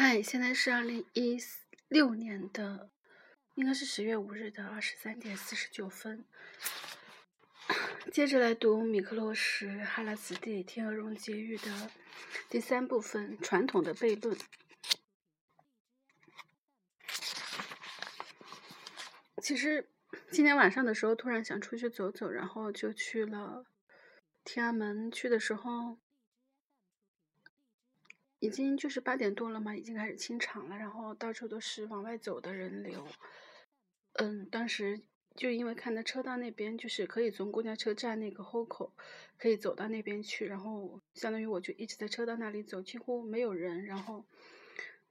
嗨，现在是二零一六年的，应该是十月五日的二十三点四十九分。接着来读米克洛什哈拉斯蒂《天鹅绒结语》的第三部分——传统的悖论。其实今天晚上的时候，突然想出去走走，然后就去了天安门。去的时候。已经就是八点多了嘛，已经开始清场了，然后到处都是往外走的人流。嗯，当时就因为看到车道那边就是可以从公交车站那个后口可以走到那边去，然后相当于我就一直在车道那里走，几乎没有人。然后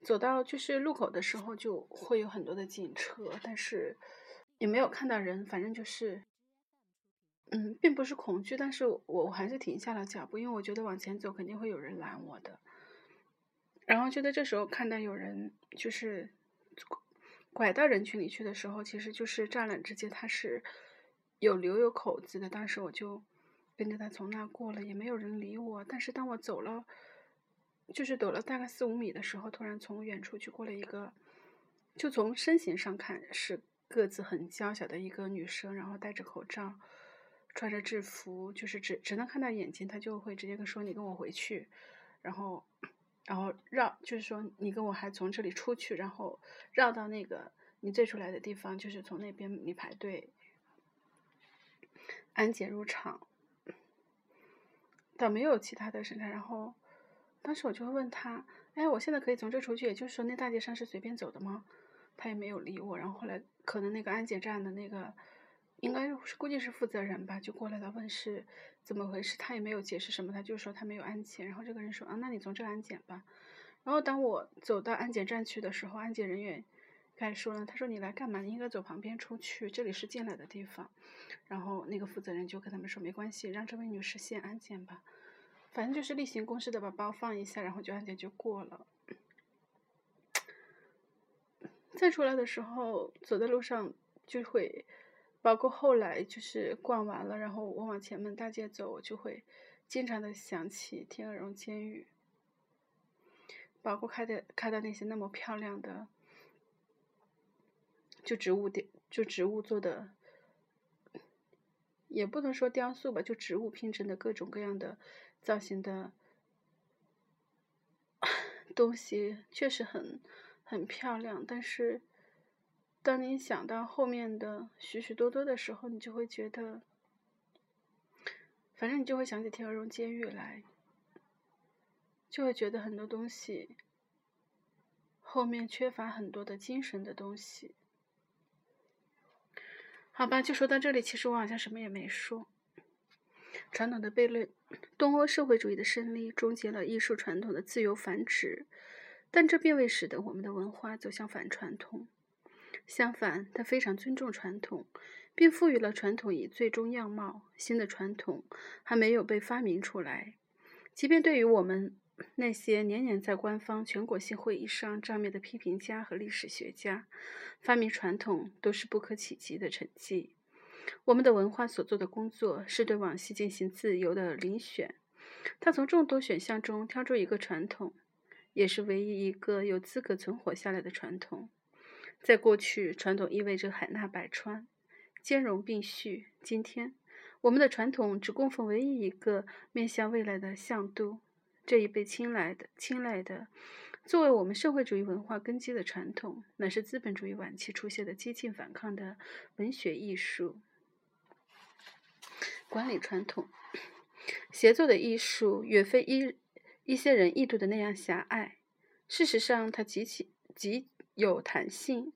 走到就是路口的时候就会有很多的警车，但是也没有看到人，反正就是，嗯，并不是恐惧，但是我我还是停下了脚步，因为我觉得往前走肯定会有人拦我的。然后就在这时候看到有人就是拐到人群里去的时候，其实就是栅栏之间它是有留有口子的。当时我就跟着他从那过了，也没有人理我。但是当我走了，就是走了大概四五米的时候，突然从远处就过了一个，就从身形上看是个子很娇小的一个女生，然后戴着口罩，穿着制服，就是只只能看到眼睛，他就会直接跟说你跟我回去，然后。然后绕，就是说你跟我还从这里出去，然后绕到那个你最出来的地方，就是从那边你排队安检入场，倒没有其他的审查。然后当时我就会问他，哎，我现在可以从这出去，也就是说那大街上是随便走的吗？他也没有理我。然后后来可能那个安检站的那个。应该是估计是负责人吧，就过来了问是怎么回事，他也没有解释什么，他就说他没有安检。然后这个人说啊，那你从这安检吧。然后当我走到安检站去的时候，安检人员开始说了，他说你来干嘛？你应该走旁边出去，这里是进来的地方。然后那个负责人就跟他们说没关系，让这位女士先安检吧，反正就是例行公事的把包放一下，然后就安检就过了。再出来的时候，走在路上就会。包括后来就是逛完了，然后我往前门大街走，我就会经常的想起天鹅绒监狱。包括开的开的那些那么漂亮的，就植物雕，就植物做的，也不能说雕塑吧，就植物拼成的各种各样的造型的东西，确实很很漂亮，但是。当你想到后面的许许多多的时候，你就会觉得，反正你就会想起天鹅绒监狱来，就会觉得很多东西后面缺乏很多的精神的东西。好吧，就说到这里。其实我好像什么也没说。传统的悖论：东欧社会主义的胜利终结了艺术传统的自由繁殖，但这并未使得我们的文化走向反传统。相反，他非常尊重传统，并赋予了传统以最终样貌。新的传统还没有被发明出来，即便对于我们那些年年在官方全国性会议上照面的批评家和历史学家，发明传统都是不可企及的成绩。我们的文化所做的工作是对往昔进行自由的遴选，他从众多选项中挑出一个传统，也是唯一一个有资格存活下来的传统。在过去，传统意味着海纳百川、兼容并蓄。今天，我们的传统只供奉唯一一个面向未来的向度。这一被青睐的、青睐的，作为我们社会主义文化根基的传统，乃是资本主义晚期出现的激进反抗的文学艺术。管理传统、协作的艺术，远非一一些人意图的那样狭隘。事实上，它极其极。有弹性。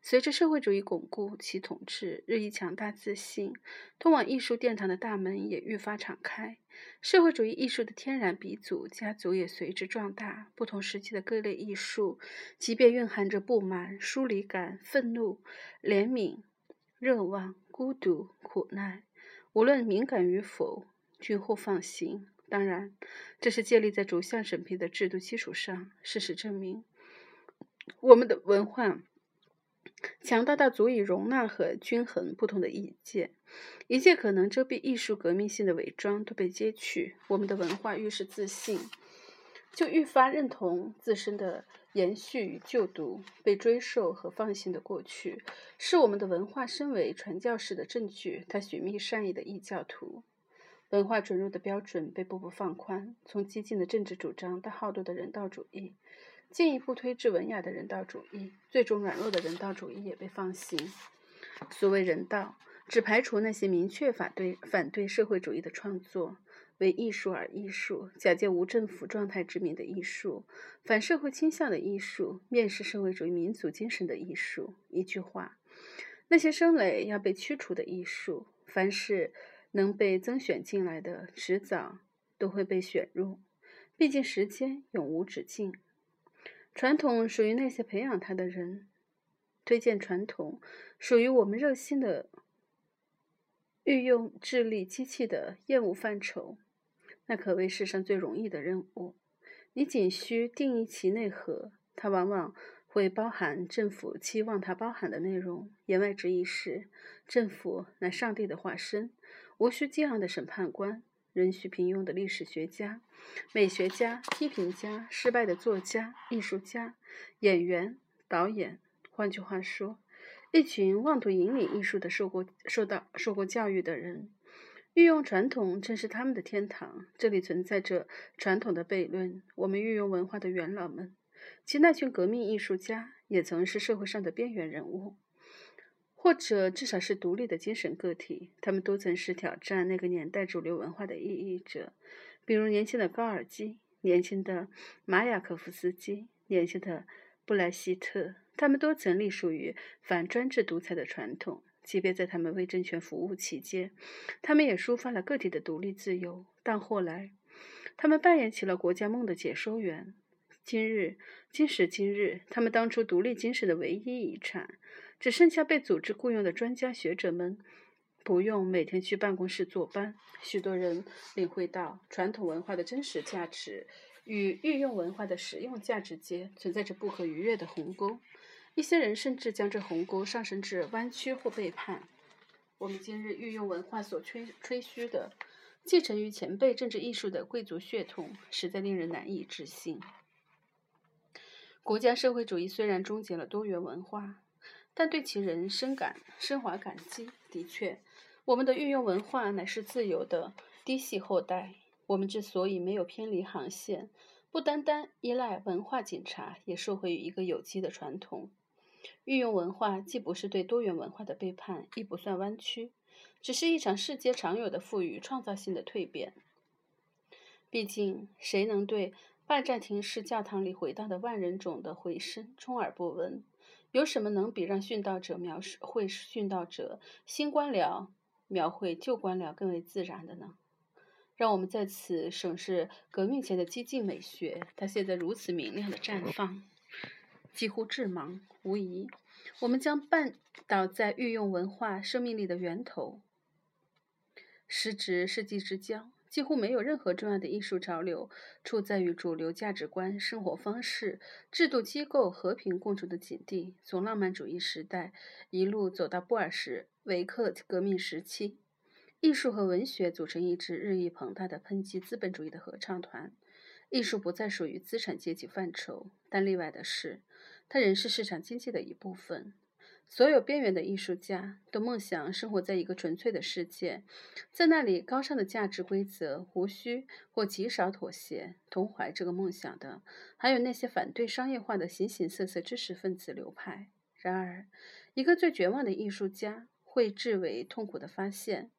随着社会主义巩固其统治，日益强大自信，通往艺术殿堂的大门也愈发敞开。社会主义艺术的天然鼻祖家族也随之壮大。不同时期的各类艺术，即便蕴含着不满、疏离感、愤怒、怜悯、热望、孤独、苦难，无论敏感与否，均获放行。当然，这是建立在逐项审批的制度基础上。事实证明。我们的文化强大到足以容纳和均衡不同的意见，一切可能遮蔽艺术革命性的伪装都被揭去。我们的文化愈是自信，就愈发认同自身的延续与就读、被追授和放行的过去，是我们的文化身为传教士的证据。他寻觅善意的异教徒，文化准入的标准被步步放宽，从激进的政治主张到好斗的人道主义，进一步推至文雅的人道主义，最终软弱的人道主义也被放行。所谓人道，只排除那些明确反对反对社会主义的创作。为艺术而艺术，假借无政府状态之名的艺术，反社会倾向的艺术，蔑视社会主义民族精神的艺术。一句话，那些生来要被驱除的艺术，凡是能被增选进来的，迟早都会被选入。毕竟时间永无止境。传统属于那些培养它的人，推荐传统属于我们热心的御用智力机器的厌恶范畴。那可谓世上最容易的任务，你仅需定义其内核，它往往会包含政府期望它包含的内容。言外之意是，政府乃上帝的化身，无需激昂的审判官，仍需平庸的历史学家、美学家、批评家、失败的作家、艺术家、演员、导演。换句话说，一群妄图引领艺术的受过、受到、受过教育的人。运用传统正是他们的天堂，这里存在着传统的悖论。我们运用文化的元老们，其那群革命艺术家，也曾是社会上的边缘人物，或者至少是独立的精神个体。他们都曾是挑战那个年代主流文化的意义者，比如年轻的高尔基、年轻的马雅可夫斯基、年轻的布莱希特。他们都曾隶属于反专制独裁的传统。即便在他们为政权服务期间，他们也抒发了个体的独立自由。但后来，他们扮演起了国家梦的解说员。今日，今时今日，他们当初独立精神的唯一遗产，只剩下被组织雇佣的专家学者们，不用每天去办公室坐班。许多人领会到传统文化的真实价值与御用文化的实用价值间存在着不可逾越的鸿沟。一些人甚至将这鸿沟上升至弯曲或背叛。我们今日御用文化所吹吹嘘的继承于前辈政治艺术的贵族血统，实在令人难以置信。国家社会主义虽然终结了多元文化，但对其人深感深怀感激。的确，我们的御用文化乃是自由的嫡系后代。我们之所以没有偏离航线，不单单依赖文化警察，也受惠于一个有机的传统。御用文化既不是对多元文化的背叛，亦不算弯曲，只是一场世界常有的赋予创造性的蜕变。毕竟，谁能对拜占庭式教堂里回荡的万人种的回声充耳不闻？有什么能比让殉道者描绘殉道者新官僚描绘旧官僚更为自然的呢？让我们在此审视革命前的激进美学，它现在如此明亮的绽放。几乎致盲，无疑，我们将绊倒在御用文化生命力的源头。时值世纪之交，几乎没有任何重要的艺术潮流处在与主流价值观、生活方式、制度机构和平共处的境地。从浪漫主义时代一路走到布尔什维克革命时期，艺术和文学组成一支日益庞大的抨击资本主义的合唱团。艺术不再属于资产阶级范畴，但例外的是。它仍是市场经济的一部分。所有边缘的艺术家都梦想生活在一个纯粹的世界，在那里高尚的价值规则无需或极少妥协。同怀这个梦想的，还有那些反对商业化的形形色色知识分子流派。然而，一个最绝望的艺术家会至为痛苦地发现，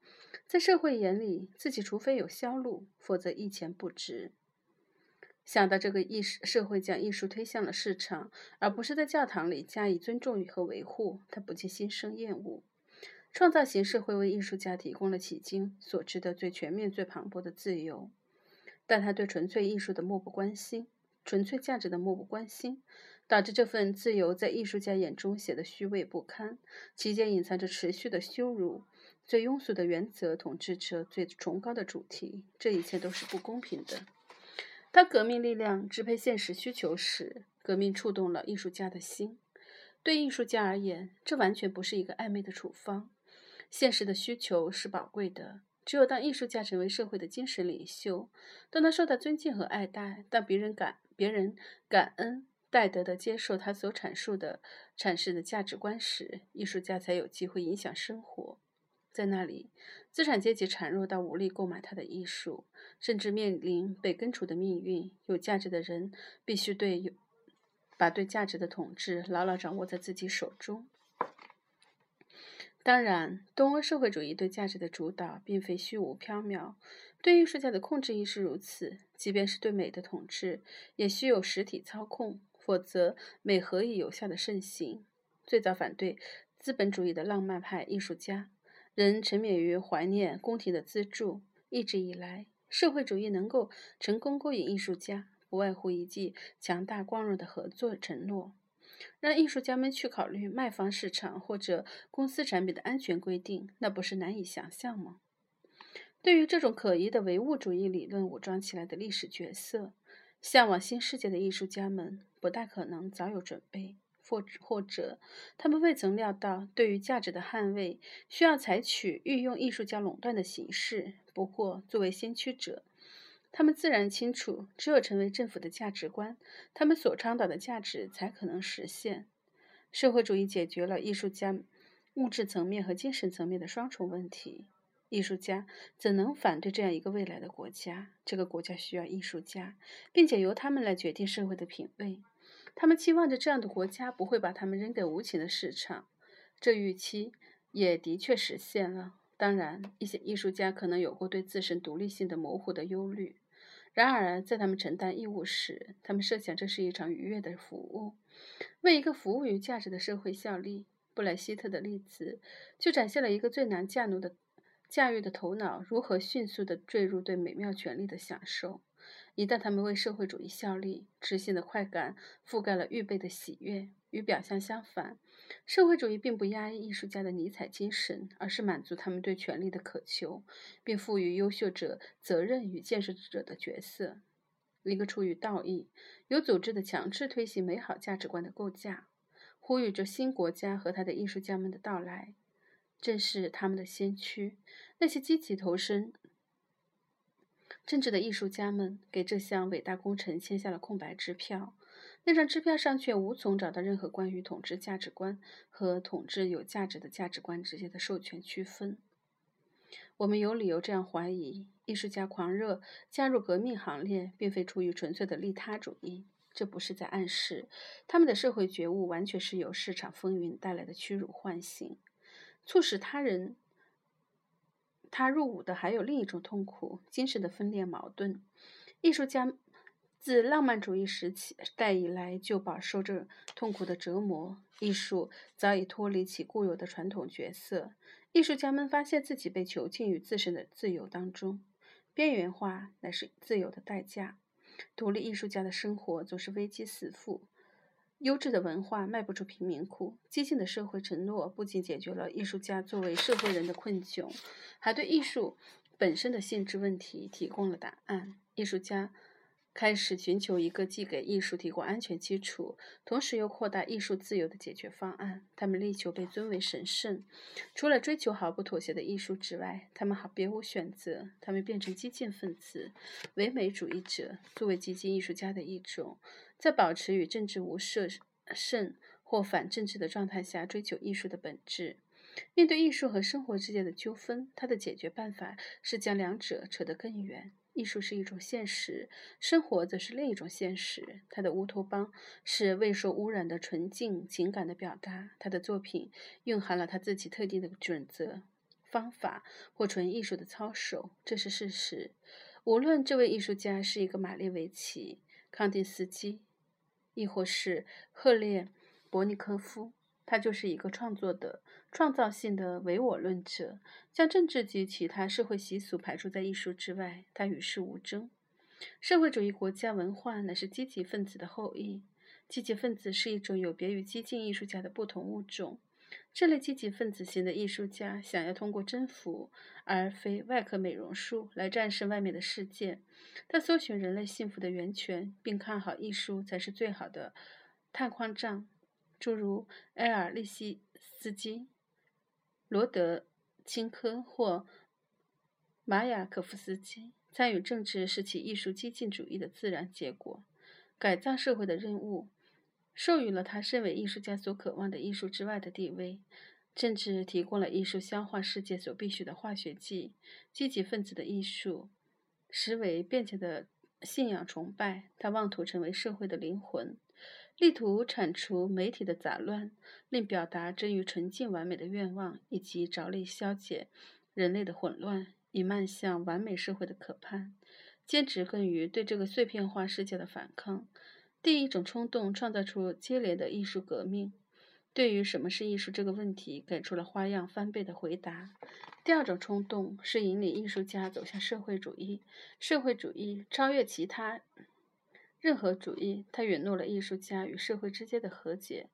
在社会眼里，自己除非有销路，否则一钱不值。想到这个艺术社会将艺术推向了市场，而不是在教堂里加以尊重和维护，他不禁心生厌恶。创造型社会为艺术家提供了迄今所知的最全面、最磅礴的自由，但他对纯粹艺术的漠不关心，纯粹价值的漠不关心，导致这份自由在艺术家眼中显得虚伪不堪，其间隐藏着持续的羞辱。最庸俗的原则统治着最崇高的主题，这一切都是不公平的。当革命力量支配现实需求时，革命触动了艺术家的心。对艺术家而言，这完全不是一个暧昧的处方。现实的需求是宝贵的，只有当艺术家成为社会的精神领袖，当他受到尊敬和爱戴，当别人感别人感恩戴德的接受他所阐述的阐释的价值观时，艺术家才有机会影响生活。在那里，资产阶级孱弱到无力购买他的艺术，甚至面临被根除的命运。有价值的人必须对有把对价值的统治牢牢掌握在自己手中。当然，东欧社会主义对价值的主导并非虚无缥缈，对艺术家的控制亦是如此。即便是对美的统治，也需有实体操控，否则美何以有效的盛行？最早反对资本主义的浪漫派艺术家。人沉湎于怀念宫廷的资助。一直以来，社会主义能够成功勾引艺术家，不外乎一记强大光荣的合作承诺，让艺术家们去考虑卖方市场或者公司产品的安全规定，那不是难以想象吗？对于这种可疑的唯物主义理论武装起来的历史角色，向往新世界的艺术家们不大可能早有准备。或或者，他们未曾料到，对于价值的捍卫需要采取御用艺术家垄断的形式。不过，作为先驱者，他们自然清楚，只有成为政府的价值观，他们所倡导的价值才可能实现。社会主义解决了艺术家物质层面和精神层面的双重问题。艺术家怎能反对这样一个未来的国家？这个国家需要艺术家，并且由他们来决定社会的品味。他们期望着这样的国家不会把他们扔给无情的市场，这预期也的确实现了。当然，一些艺术家可能有过对自身独立性的模糊的忧虑。然而，在他们承担义务时，他们设想这是一场愉悦的服务，为一个服务于价值的社会效力。布莱希特的例子就展现了一个最难驾驭的驾驭的头脑如何迅速地坠入对美妙权利的享受。一旦他们为社会主义效力，执行的快感覆盖了预备的喜悦。与表象相反，社会主义并不压抑艺术家的尼采精神，而是满足他们对权力的渴求，并赋予优秀者责任与建设者的角色。一个出于道义、有组织的强制推行美好价值观的构架，呼吁着新国家和他的艺术家们的到来，正是他们的先驱。那些积极投身。政治的艺术家们给这项伟大工程签下了空白支票，那张支票上却无从找到任何关于统治价值观和统治有价值的价值观之间的授权区分。我们有理由这样怀疑：艺术家狂热加入革命行列，并非出于纯粹的利他主义。这不是在暗示他们的社会觉悟完全是由市场风云带来的屈辱唤醒，促使他人。他入伍的还有另一种痛苦，精神的分裂矛盾。艺术家自浪漫主义时期代以来就饱受这痛苦的折磨。艺术早已脱离其固有的传统角色。艺术家们发现自己被囚禁于自身的自由当中，边缘化乃是自由的代价。独立艺术家的生活总是危机四伏。优质的文化卖不出贫民窟，激进的社会承诺不仅解决了艺术家作为社会人的困窘，还对艺术本身的性质问题提供了答案。艺术家开始寻求一个既给艺术提供安全基础，同时又扩大艺术自由的解决方案。他们力求被尊为神圣，除了追求毫不妥协的艺术之外，他们好别无选择。他们变成激进分子、唯美主义者，作为激进艺术家的一种。在保持与政治无涉甚或反政治的状态下追求艺术的本质。面对艺术和生活之间的纠纷，他的解决办法是将两者扯得更远。艺术是一种现实，生活则是另一种现实。他的乌托邦是未受污染的纯净情感的表达。他的作品蕴含了他自己特定的准则、方法或纯艺术的操守，这是事实。无论这位艺术家是一个马列维奇。康定斯基，亦或是赫列伯尼科夫，他就是一个创作的创造性的唯我论者，将政治及其他社会习俗排除在艺术之外。他与世无争。社会主义国家文化乃是积极分子的后裔。积极分子是一种有别于激进艺术家的不同物种。这类积极分子型的艺术家想要通过征服而非外科美容术来战胜外面的世界。他搜寻人类幸福的源泉，并看好艺术才是最好的探矿杖。诸如埃尔利希斯基、罗德钦科或马雅可夫斯基参与政治是其艺术激进主义的自然结果，改造社会的任务授予了他身为艺术家所渴望的艺术之外的地位。甚至提供了艺术消化世界所必需的化学剂。积极分子的艺术实为便捷的信仰崇拜，他妄图成为社会的灵魂，力图铲除媒体的杂乱，令表达臻于纯净完美的愿望，以及着力消解人类的混乱。以迈向完美社会的渴盼，坚持更于对这个碎片化世界的反抗。第一种冲动创造出接连的艺术革命，对于什么是艺术这个问题给出了花样翻倍的回答。第二种冲动是引领艺术家走向社会主义，社会主义超越其他任何主义，它允诺了艺术家与社会之间的和解。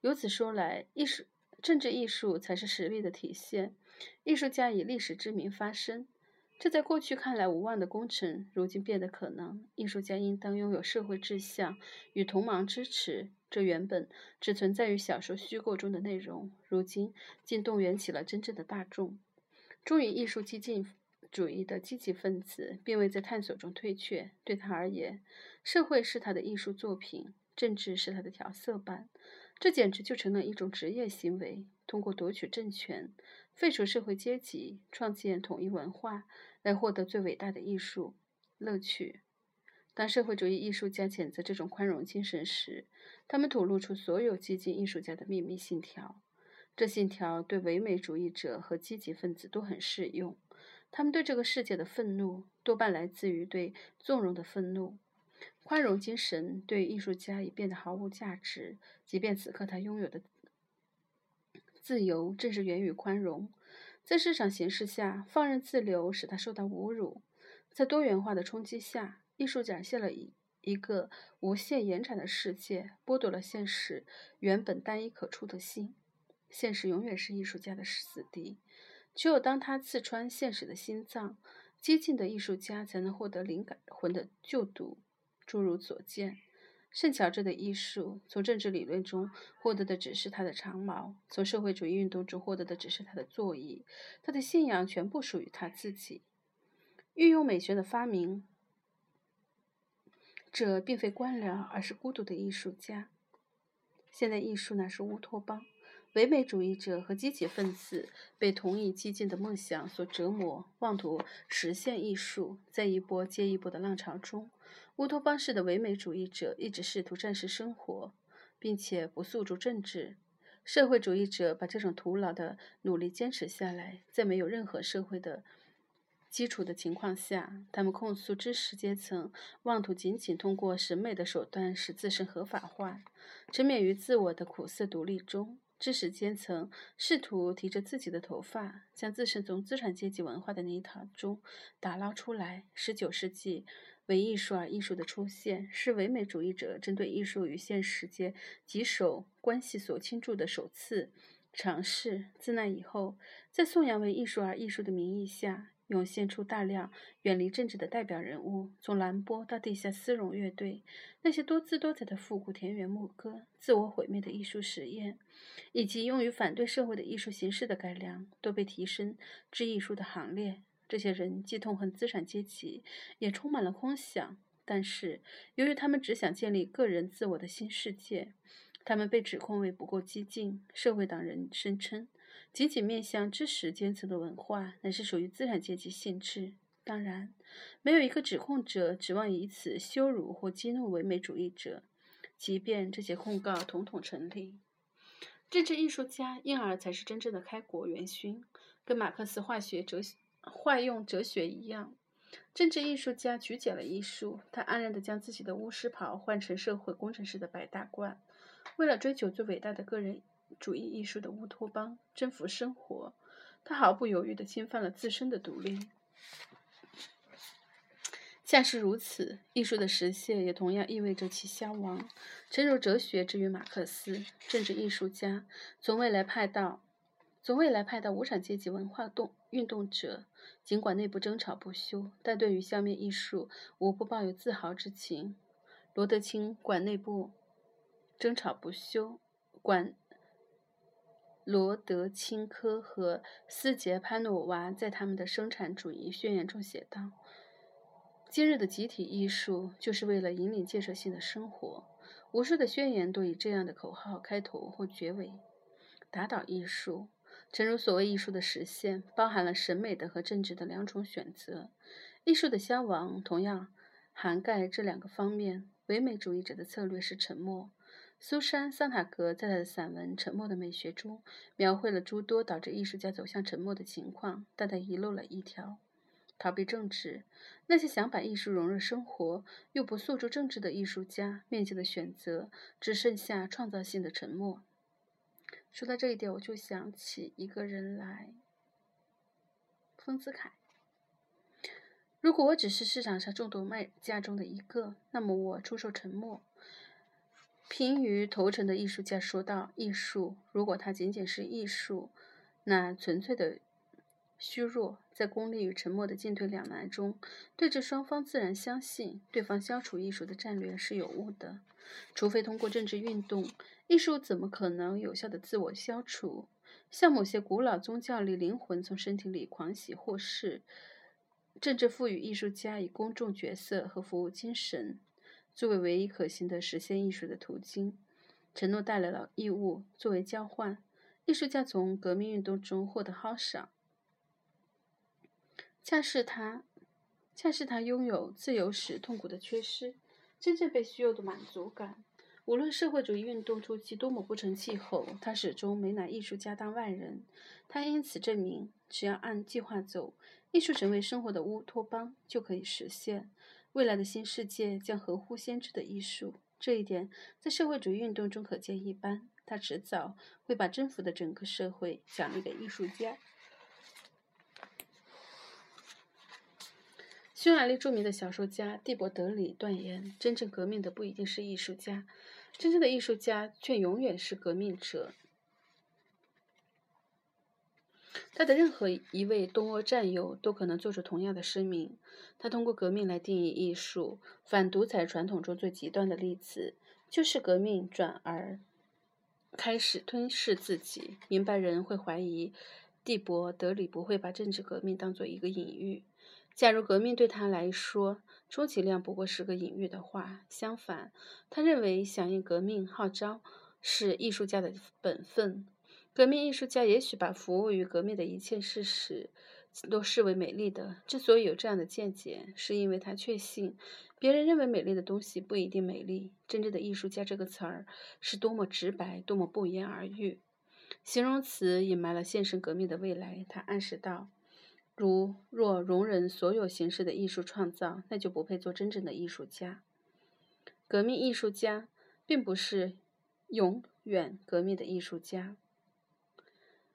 由此说来，艺术、政治艺术才是实力的体现。艺术家以历史之名发声，这在过去看来无望的工程，如今变得可能。艺术家应当拥有社会志向与同盟支持，这原本只存在于小说虚构中的内容，如今竟动员起了真正的大众。忠于艺术激进主义的积极分子，并未在探索中退却。对他而言，社会是他的艺术作品，政治是他的调色板。这简直就成了一种职业行为，通过夺取政权。废除社会阶级，创建统一文化，来获得最伟大的艺术乐趣。当社会主义艺术家谴责这种宽容精神时，他们吐露出所有激进艺术家的秘密信条。这信条对唯美主义者和积极分子都很适用。他们对这个世界的愤怒，多半来自于对纵容的愤怒。宽容精神对艺术家已变得毫无价值，即便此刻他拥有的。自由正是源于宽容，在市场形势下，放任自流使他受到侮辱。在多元化的冲击下，艺术展现了一一个无限延展的世界，剥夺了现实原本单一可触的心。现实永远是艺术家的死敌，只有当他刺穿现实的心脏，激进的艺术家才能获得灵感魂的救赎。诸如所见。圣乔治的艺术从政治理论中获得的只是他的长矛，从社会主义运动中获得的只是他的座椅。他的信仰全部属于他自己。运用美学的发明者并非官僚，而是孤独的艺术家。现代艺术乃是乌托邦。唯美主义者和积极分子被同一激进的梦想所折磨，妄图实现艺术。在一波接一波的浪潮中，乌托邦式的唯美主义者一直试图战胜生活，并且不诉诸政治。社会主义者把这种徒劳的努力坚持下来，在没有任何社会的基础的情况下，他们控诉知识阶层妄图仅仅通过审美的手段使自身合法化，沉湎于自我的苦涩独立中。知识阶层试图提着自己的头发，将自身从资产阶级文化的泥塘中打捞出来。十九世纪为艺术而艺术的出现，是唯美主义者针对艺术与现实间棘手关系所倾注的首次尝试。自那以后，在颂扬为艺术而艺术的名义下，涌现出大量远离政治的代表人物，从兰波到地下丝绒乐队，那些多姿多彩的复古田园牧歌、自我毁灭的艺术实验，以及用于反对社会的艺术形式的改良，都被提升至艺术的行列。这些人既痛恨资产阶级，也充满了空想，但是由于他们只想建立个人自我的新世界，他们被指控为不够激进。社会党人声称。仅仅面向知识阶层的文化，乃是属于资产阶级性质。当然，没有一个指控者指望以此羞辱或激怒唯美主义者，即便这些控告统统成立。政治艺术家因而才是真正的开国元勋，跟马克思化学哲学坏用哲学一样。政治艺术家曲解了艺术，他安然地将自己的巫师袍换成社会工程师的白大褂，为了追求最伟大的个人。主义艺术的乌托邦，征服生活，他毫不犹豫地侵犯了自身的独立。恰是如此，艺术的实现也同样意味着其消亡。诚如哲学之于马克思，政治艺术家从未来派到，从未来派到无产阶级文化动运动者，尽管内部争吵不休，但对于消灭艺术，无不抱有自豪之情。罗德清管内部争吵不休，管。罗德清科和斯捷潘诺娃在他们的生产主义宣言中写道：“今日的集体艺术就是为了引领建设性的生活。无数的宣言都以这样的口号开头或结尾。打倒艺术，正如所谓艺术的实现，包含了审美的和政治的两种选择。艺术的消亡同样涵盖这两个方面。唯美主义者的策略是沉默。”苏珊·桑塔格在他的散文《沉默的美学》中描绘了诸多导致艺术家走向沉默的情况，但他遗漏了一条：逃避政治。那些想把艺术融入生活又不诉诸政治的艺术家，面前的选择只剩下创造性的沉默。说到这一点，我就想起一个人来——丰子恺。如果我只是市场上众多卖家中的一个，那么我出售沉默。平于头尘的艺术家说道：“艺术，如果它仅仅是艺术，那纯粹的虚弱，在功利与沉默的进退两难中，对峙双方自然相信对方消除艺术的战略是有误的。除非通过政治运动，艺术怎么可能有效的自我消除？像某些古老宗教里，灵魂从身体里狂喜或是政治赋予艺术家以公众角色和服务精神。”作为唯一可行的实现艺术的途径，承诺带来了义务作为交换。艺术家从革命运动中获得褒赏，恰是他，恰是他拥有自由时痛苦的缺失，真正被需要的满足感。无论社会主义运动初期多么不成气候，他始终没拿艺术家当外人。他因此证明，只要按计划走，艺术成为生活的乌托邦，就可以实现。未来的新世界将合乎先知的艺术，这一点在社会主义运动中可见一斑。他迟早会把征服的整个社会奖励给艺术家。匈牙利著名的小说家蒂博德里断言：真正革命的不一定是艺术家，真正的艺术家却永远是革命者。他的任何一位东欧战友都可能做出同样的声明。他通过革命来定义艺术。反独裁传统中最极端的例子，就是革命转而开始吞噬自己。明白人会怀疑蒂博德里不会把政治革命当做一个隐喻。假如革命对他来说充其量不过是个隐喻的话，相反，他认为响应革命号召是艺术家的本分。革命艺术家也许把服务于革命的一切事实都视为美丽的。之所以有这样的见解，是因为他确信别人认为美丽的东西不一定美丽。真正的艺术家这个词儿是多么直白，多么不言而喻。形容词隐瞒了现实革命的未来。他暗示道：如若容忍所有形式的艺术创造，那就不配做真正的艺术家。革命艺术家并不是永远革命的艺术家。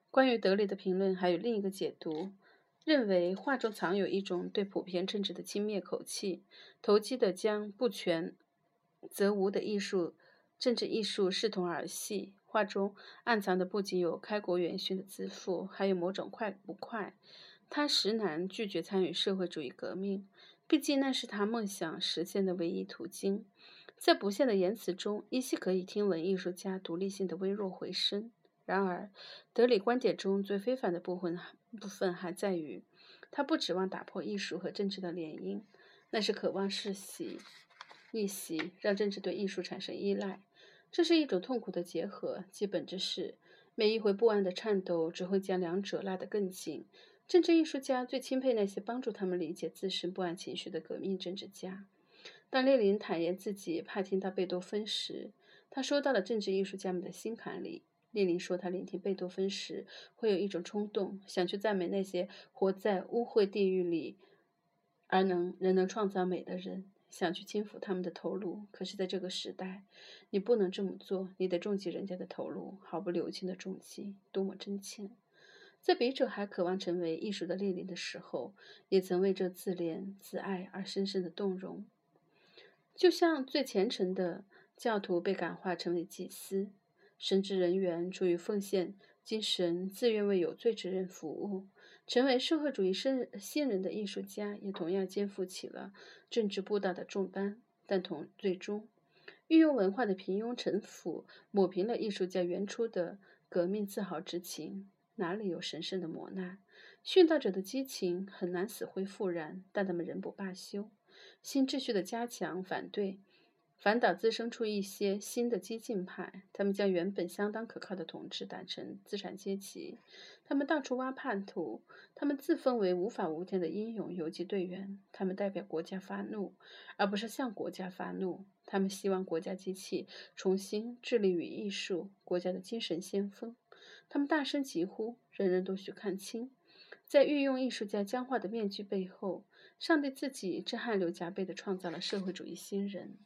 关于德里的评论还有另一个解读，认为画中藏有一种对普遍政治的轻蔑口气，投机的将不全则无的艺术、政治艺术视同儿戏。画中暗藏的不仅有开国元勋的自负，还有某种快不快。他实难拒绝参与社会主义革命，毕竟那是他梦想实现的唯一途径。在不屑的言辞中，依稀可以听闻艺术家独立性的微弱回声。然而，德里观点中最非凡的部分部分还在于，他不指望打破艺术和政治的联姻，那是渴望世袭、逆袭，让政治对艺术产生依赖。这是一种痛苦的结合，其本质是每一回不安的颤抖只会将两者拉得更紧。政治艺术家最钦佩那些帮助他们理解自身不安情绪的革命政治家。当列宁坦言自己怕听到贝多芬时，他说到了政治艺术家们的心坎里。列宁说，他聆听贝多芬时，会有一种冲动，想去赞美那些活在污秽地狱里而能仍能创造美的人，想去轻抚他们的头颅。可是，在这个时代，你不能这么做，你得重击人家的头颅，毫不留情的重击，多么真切！在笔者还渴望成为艺术的列宁的时候，也曾为这自怜自爱而深深的动容，就像最虔诚的教徒被感化成为祭司。神职人员出于奉献精神，自愿为有罪之人服务。成为社会主义新新人的艺术家，也同样肩负起了政治布道的重担。但同最终，运用文化的平庸城府抹平了艺术家原初的革命自豪之情，哪里有神圣的磨难？殉道者的激情很难死灰复燃，但他们仍不罢休。新秩序的加强，反对。反倒滋生出一些新的激进派，他们将原本相当可靠的统治打成资产阶级，他们到处挖叛徒，他们自封为无法无天的英勇游击队员，他们代表国家发怒，而不是向国家发怒，他们希望国家机器重新致力于艺术，国家的精神先锋，他们大声疾呼，人人都需看清，在御用艺术家僵化的面具背后，上帝自己正汗流浃背地创造了社会主义新人。